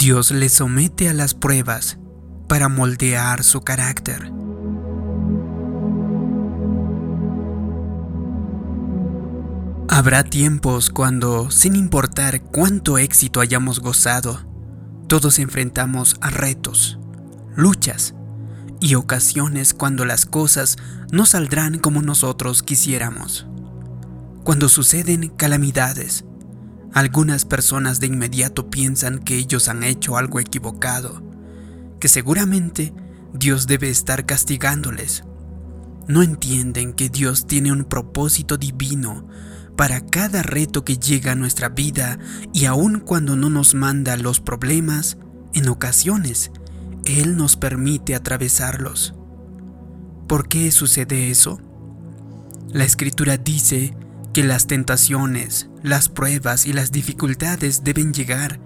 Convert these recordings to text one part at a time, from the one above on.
Dios le somete a las pruebas para moldear su carácter. Habrá tiempos cuando, sin importar cuánto éxito hayamos gozado, todos enfrentamos a retos, luchas y ocasiones cuando las cosas no saldrán como nosotros quisiéramos. Cuando suceden calamidades, algunas personas de inmediato piensan que ellos han hecho algo equivocado, que seguramente Dios debe estar castigándoles. No entienden que Dios tiene un propósito divino para cada reto que llega a nuestra vida y aun cuando no nos manda los problemas, en ocasiones Él nos permite atravesarlos. ¿Por qué sucede eso? La escritura dice que las tentaciones, las pruebas y las dificultades deben llegar,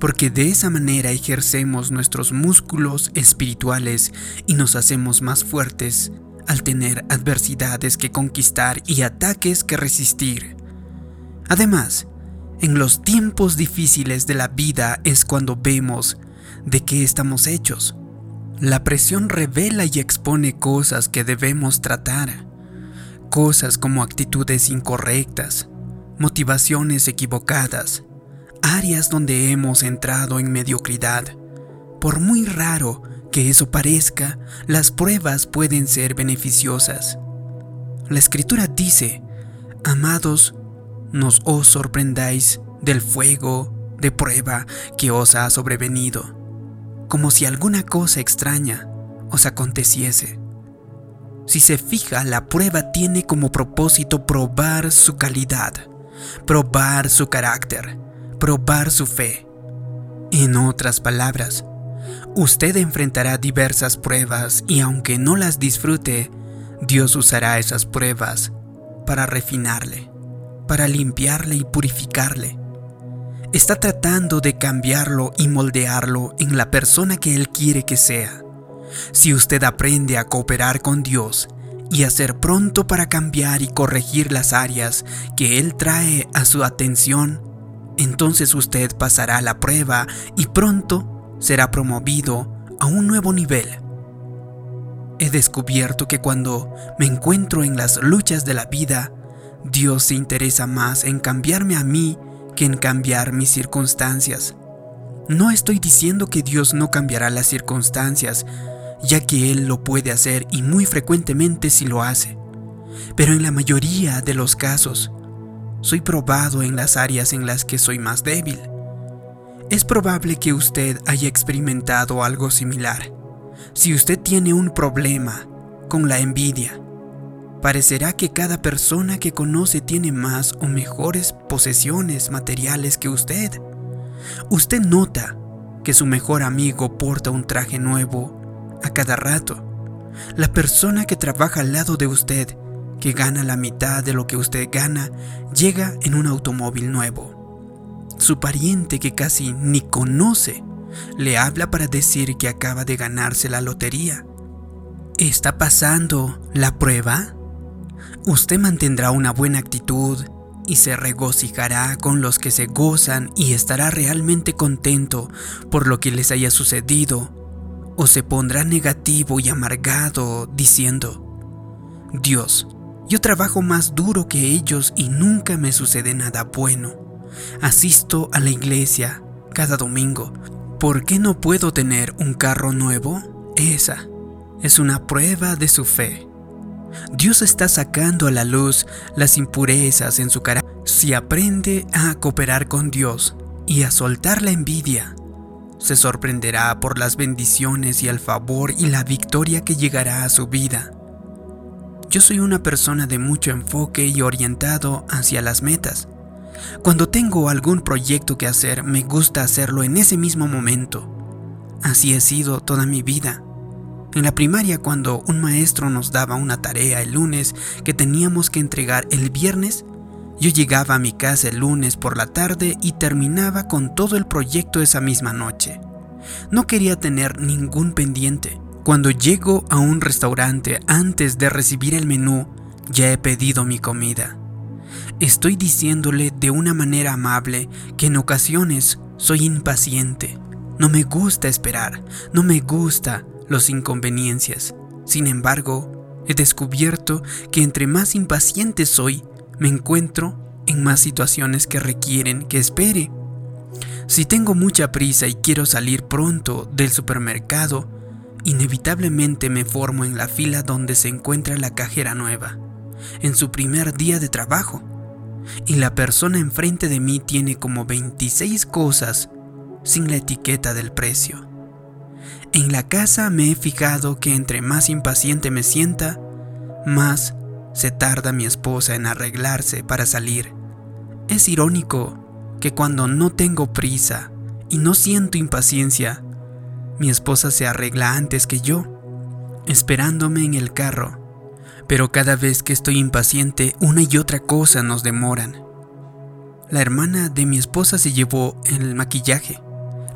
porque de esa manera ejercemos nuestros músculos espirituales y nos hacemos más fuertes al tener adversidades que conquistar y ataques que resistir. Además, en los tiempos difíciles de la vida es cuando vemos de qué estamos hechos. La presión revela y expone cosas que debemos tratar, cosas como actitudes incorrectas, motivaciones equivocadas, áreas donde hemos entrado en mediocridad. Por muy raro que eso parezca, las pruebas pueden ser beneficiosas. La escritura dice, amados, nos os sorprendáis del fuego de prueba que os ha sobrevenido, como si alguna cosa extraña os aconteciese. Si se fija, la prueba tiene como propósito probar su calidad, probar su carácter, probar su fe. En otras palabras, usted enfrentará diversas pruebas y aunque no las disfrute, Dios usará esas pruebas para refinarle, para limpiarle y purificarle. Está tratando de cambiarlo y moldearlo en la persona que Él quiere que sea. Si usted aprende a cooperar con Dios y a ser pronto para cambiar y corregir las áreas que Él trae a su atención, entonces usted pasará la prueba y pronto será promovido a un nuevo nivel. He descubierto que cuando me encuentro en las luchas de la vida, Dios se interesa más en cambiarme a mí que en cambiar mis circunstancias. No estoy diciendo que Dios no cambiará las circunstancias, ya que Él lo puede hacer y muy frecuentemente si lo hace. Pero en la mayoría de los casos, soy probado en las áreas en las que soy más débil. Es probable que usted haya experimentado algo similar. Si usted tiene un problema con la envidia, parecerá que cada persona que conoce tiene más o mejores posesiones materiales que usted. Usted nota que su mejor amigo porta un traje nuevo a cada rato. La persona que trabaja al lado de usted, que gana la mitad de lo que usted gana, llega en un automóvil nuevo. Su pariente que casi ni conoce, le habla para decir que acaba de ganarse la lotería. ¿Está pasando la prueba? Usted mantendrá una buena actitud y se regocijará con los que se gozan y estará realmente contento por lo que les haya sucedido o se pondrá negativo y amargado diciendo, Dios, yo trabajo más duro que ellos y nunca me sucede nada bueno. Asisto a la iglesia cada domingo. ¿Por qué no puedo tener un carro nuevo? Esa es una prueba de su fe. Dios está sacando a la luz las impurezas en su carácter. Si aprende a cooperar con Dios y a soltar la envidia, se sorprenderá por las bendiciones y el favor y la victoria que llegará a su vida. Yo soy una persona de mucho enfoque y orientado hacia las metas. Cuando tengo algún proyecto que hacer, me gusta hacerlo en ese mismo momento. Así he sido toda mi vida. En la primaria, cuando un maestro nos daba una tarea el lunes que teníamos que entregar el viernes, yo llegaba a mi casa el lunes por la tarde y terminaba con todo el proyecto esa misma noche. No quería tener ningún pendiente. Cuando llego a un restaurante antes de recibir el menú, ya he pedido mi comida. Estoy diciéndole de una manera amable que en ocasiones soy impaciente, No me gusta esperar, no me gusta los inconveniencias. Sin embargo, he descubierto que entre más impaciente soy, me encuentro en más situaciones que requieren que espere. Si tengo mucha prisa y quiero salir pronto del supermercado, inevitablemente me formo en la fila donde se encuentra la cajera nueva, en su primer día de trabajo, y la persona enfrente de mí tiene como 26 cosas sin la etiqueta del precio. En la casa me he fijado que entre más impaciente me sienta, más se tarda mi esposa en arreglarse para salir. Es irónico que cuando no tengo prisa y no siento impaciencia, mi esposa se arregla antes que yo, esperándome en el carro. Pero cada vez que estoy impaciente, una y otra cosa nos demoran. La hermana de mi esposa se llevó el maquillaje.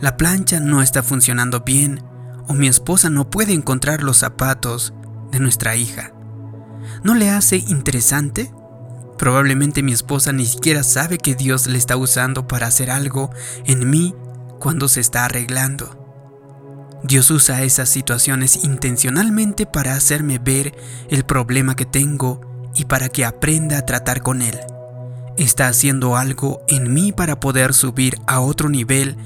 La plancha no está funcionando bien o mi esposa no puede encontrar los zapatos de nuestra hija. ¿No le hace interesante? Probablemente mi esposa ni siquiera sabe que Dios le está usando para hacer algo en mí cuando se está arreglando. Dios usa esas situaciones intencionalmente para hacerme ver el problema que tengo y para que aprenda a tratar con él. Está haciendo algo en mí para poder subir a otro nivel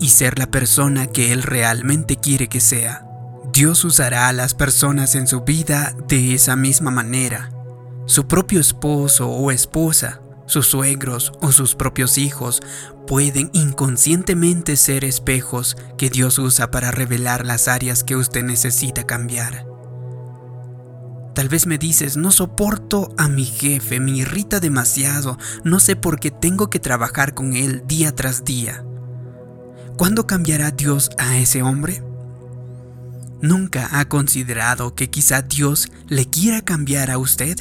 y ser la persona que Él realmente quiere que sea. Dios usará a las personas en su vida de esa misma manera. Su propio esposo o esposa, sus suegros o sus propios hijos pueden inconscientemente ser espejos que Dios usa para revelar las áreas que usted necesita cambiar. Tal vez me dices, no soporto a mi jefe, me irrita demasiado, no sé por qué tengo que trabajar con él día tras día. ¿Cuándo cambiará Dios a ese hombre? ¿Nunca ha considerado que quizá Dios le quiera cambiar a usted?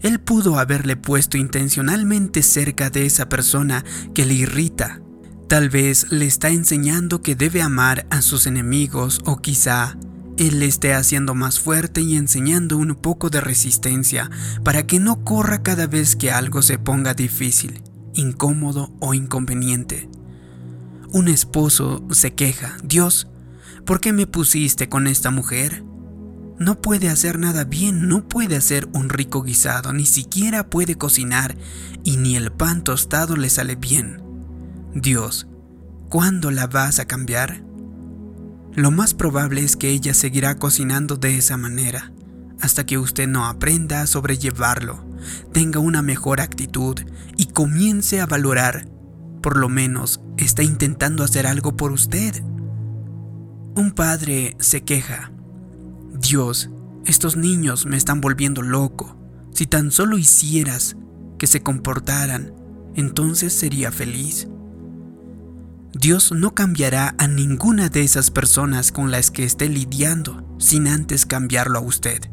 Él pudo haberle puesto intencionalmente cerca de esa persona que le irrita. Tal vez le está enseñando que debe amar a sus enemigos o quizá Él le esté haciendo más fuerte y enseñando un poco de resistencia para que no corra cada vez que algo se ponga difícil, incómodo o inconveniente. Un esposo se queja, Dios, ¿por qué me pusiste con esta mujer? No puede hacer nada bien, no puede hacer un rico guisado, ni siquiera puede cocinar y ni el pan tostado le sale bien. Dios, ¿cuándo la vas a cambiar? Lo más probable es que ella seguirá cocinando de esa manera, hasta que usted no aprenda a sobrellevarlo, tenga una mejor actitud y comience a valorar por lo menos está intentando hacer algo por usted. Un padre se queja. Dios, estos niños me están volviendo loco. Si tan solo hicieras que se comportaran, entonces sería feliz. Dios no cambiará a ninguna de esas personas con las que esté lidiando sin antes cambiarlo a usted.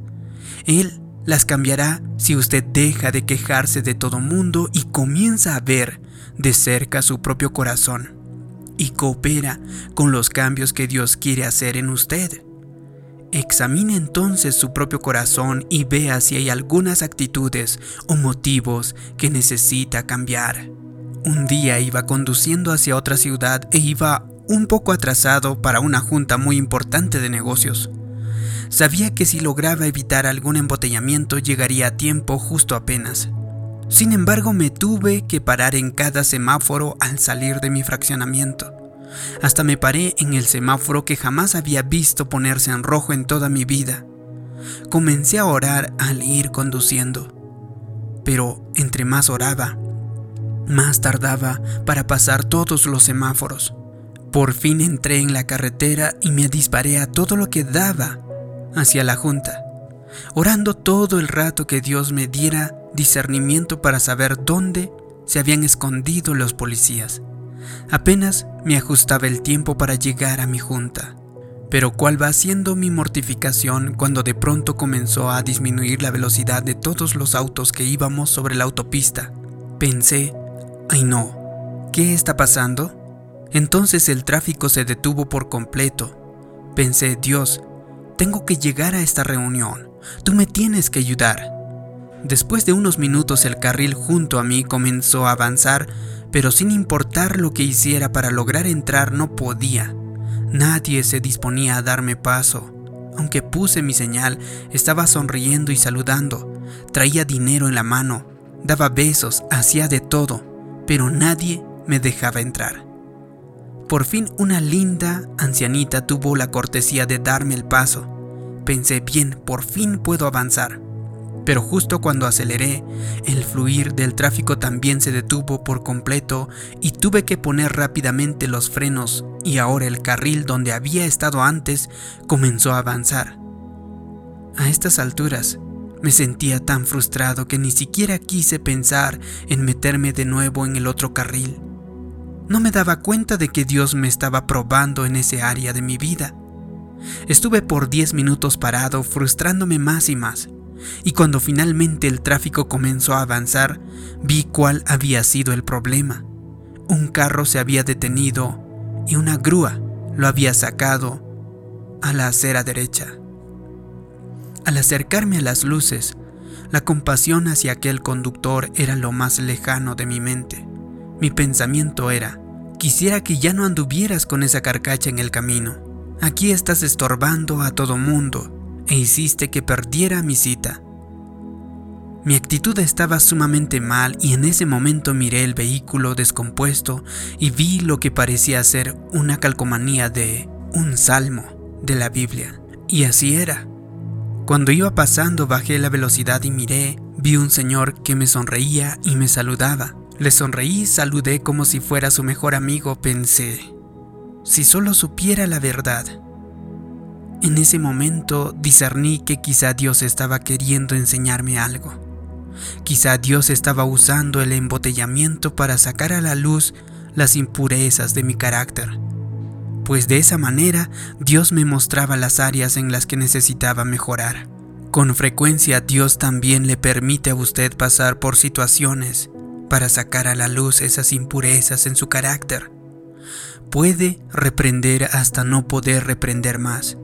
Él las cambiará si usted deja de quejarse de todo mundo y comienza a ver de cerca su propio corazón y coopera con los cambios que Dios quiere hacer en usted. Examine entonces su propio corazón y vea si hay algunas actitudes o motivos que necesita cambiar. Un día iba conduciendo hacia otra ciudad e iba un poco atrasado para una junta muy importante de negocios. Sabía que si lograba evitar algún embotellamiento llegaría a tiempo justo apenas. Sin embargo, me tuve que parar en cada semáforo al salir de mi fraccionamiento. Hasta me paré en el semáforo que jamás había visto ponerse en rojo en toda mi vida. Comencé a orar al ir conduciendo. Pero entre más oraba, más tardaba para pasar todos los semáforos. Por fin entré en la carretera y me disparé a todo lo que daba hacia la junta, orando todo el rato que Dios me diera discernimiento para saber dónde se habían escondido los policías. Apenas me ajustaba el tiempo para llegar a mi junta. Pero cuál va siendo mi mortificación cuando de pronto comenzó a disminuir la velocidad de todos los autos que íbamos sobre la autopista. Pensé, ay no, ¿qué está pasando? Entonces el tráfico se detuvo por completo. Pensé, Dios, tengo que llegar a esta reunión. Tú me tienes que ayudar. Después de unos minutos el carril junto a mí comenzó a avanzar, pero sin importar lo que hiciera para lograr entrar no podía. Nadie se disponía a darme paso. Aunque puse mi señal, estaba sonriendo y saludando. Traía dinero en la mano, daba besos, hacía de todo, pero nadie me dejaba entrar. Por fin una linda ancianita tuvo la cortesía de darme el paso. Pensé, bien, por fin puedo avanzar. Pero justo cuando aceleré, el fluir del tráfico también se detuvo por completo y tuve que poner rápidamente los frenos y ahora el carril donde había estado antes comenzó a avanzar. A estas alturas me sentía tan frustrado que ni siquiera quise pensar en meterme de nuevo en el otro carril. No me daba cuenta de que Dios me estaba probando en ese área de mi vida. Estuve por 10 minutos parado frustrándome más y más y cuando finalmente el tráfico comenzó a avanzar, vi cuál había sido el problema. Un carro se había detenido y una grúa lo había sacado a la acera derecha. Al acercarme a las luces, la compasión hacia aquel conductor era lo más lejano de mi mente. Mi pensamiento era, quisiera que ya no anduvieras con esa carcacha en el camino. Aquí estás estorbando a todo mundo e hiciste que perdiera mi cita. Mi actitud estaba sumamente mal y en ese momento miré el vehículo descompuesto y vi lo que parecía ser una calcomanía de un salmo de la Biblia. Y así era. Cuando iba pasando bajé la velocidad y miré, vi un señor que me sonreía y me saludaba. Le sonreí saludé como si fuera su mejor amigo, pensé. Si solo supiera la verdad, en ese momento discerní que quizá Dios estaba queriendo enseñarme algo. Quizá Dios estaba usando el embotellamiento para sacar a la luz las impurezas de mi carácter, pues de esa manera Dios me mostraba las áreas en las que necesitaba mejorar. Con frecuencia Dios también le permite a usted pasar por situaciones para sacar a la luz esas impurezas en su carácter. Puede reprender hasta no poder reprender más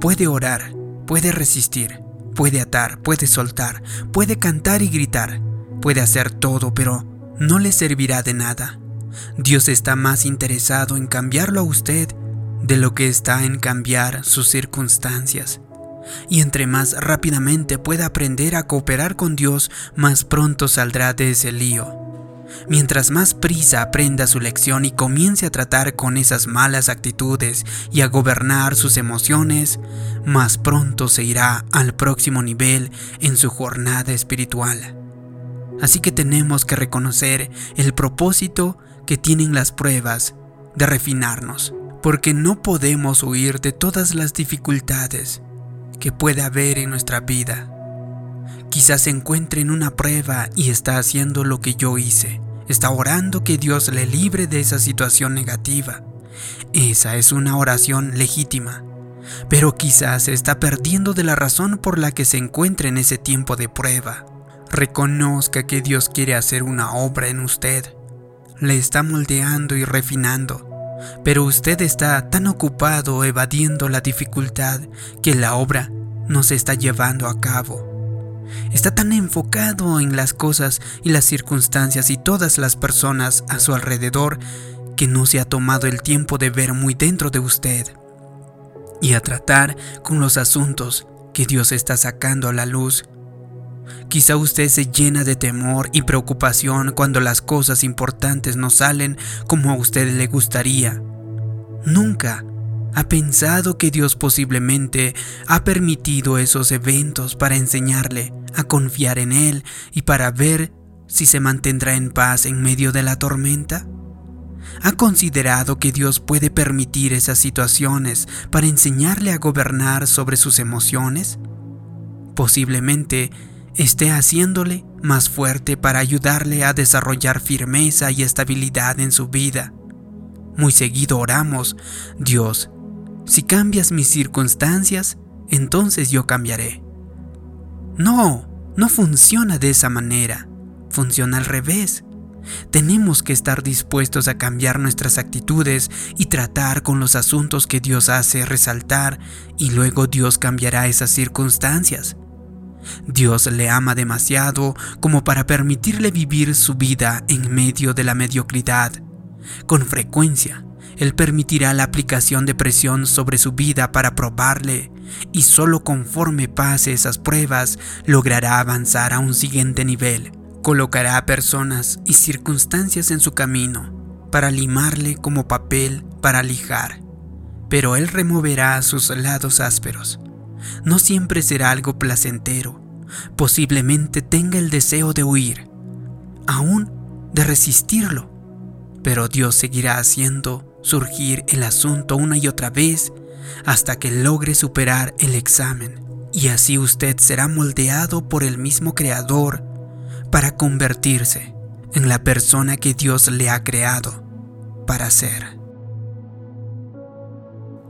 Puede orar, puede resistir, puede atar, puede soltar, puede cantar y gritar, puede hacer todo, pero no le servirá de nada. Dios está más interesado en cambiarlo a usted de lo que está en cambiar sus circunstancias. Y entre más rápidamente pueda aprender a cooperar con Dios, más pronto saldrá de ese lío. Mientras más prisa aprenda su lección y comience a tratar con esas malas actitudes y a gobernar sus emociones, más pronto se irá al próximo nivel en su jornada espiritual. Así que tenemos que reconocer el propósito que tienen las pruebas de refinarnos, porque no podemos huir de todas las dificultades que puede haber en nuestra vida. Quizás se encuentre en una prueba y está haciendo lo que yo hice. Está orando que Dios le libre de esa situación negativa. Esa es una oración legítima. Pero quizás se está perdiendo de la razón por la que se encuentra en ese tiempo de prueba. Reconozca que Dios quiere hacer una obra en usted. Le está moldeando y refinando. Pero usted está tan ocupado evadiendo la dificultad que la obra no se está llevando a cabo. Está tan enfocado en las cosas y las circunstancias y todas las personas a su alrededor que no se ha tomado el tiempo de ver muy dentro de usted y a tratar con los asuntos que Dios está sacando a la luz. Quizá usted se llena de temor y preocupación cuando las cosas importantes no salen como a usted le gustaría. Nunca ha pensado que Dios posiblemente ha permitido esos eventos para enseñarle a confiar en Él y para ver si se mantendrá en paz en medio de la tormenta? ¿Ha considerado que Dios puede permitir esas situaciones para enseñarle a gobernar sobre sus emociones? Posiblemente esté haciéndole más fuerte para ayudarle a desarrollar firmeza y estabilidad en su vida. Muy seguido oramos, Dios, si cambias mis circunstancias, entonces yo cambiaré. No, no funciona de esa manera, funciona al revés. Tenemos que estar dispuestos a cambiar nuestras actitudes y tratar con los asuntos que Dios hace resaltar y luego Dios cambiará esas circunstancias. Dios le ama demasiado como para permitirle vivir su vida en medio de la mediocridad. Con frecuencia, Él permitirá la aplicación de presión sobre su vida para probarle y solo conforme pase esas pruebas logrará avanzar a un siguiente nivel. Colocará personas y circunstancias en su camino para limarle como papel para lijar, pero Él removerá sus lados ásperos. No siempre será algo placentero, posiblemente tenga el deseo de huir, aún de resistirlo, pero Dios seguirá haciendo surgir el asunto una y otra vez hasta que logre superar el examen. Y así usted será moldeado por el mismo Creador para convertirse en la persona que Dios le ha creado para ser.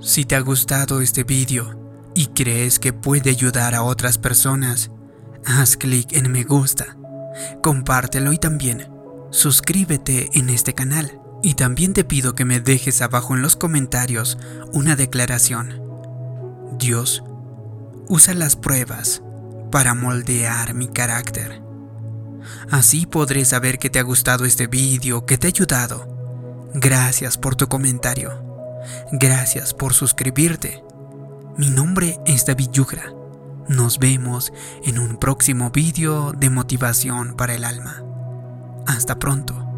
Si te ha gustado este vídeo y crees que puede ayudar a otras personas, haz clic en me gusta, compártelo y también suscríbete en este canal. Y también te pido que me dejes abajo en los comentarios una declaración. Dios usa las pruebas para moldear mi carácter. Así podré saber que te ha gustado este vídeo, que te ha ayudado. Gracias por tu comentario. Gracias por suscribirte. Mi nombre es David Yugra. Nos vemos en un próximo vídeo de motivación para el alma. Hasta pronto.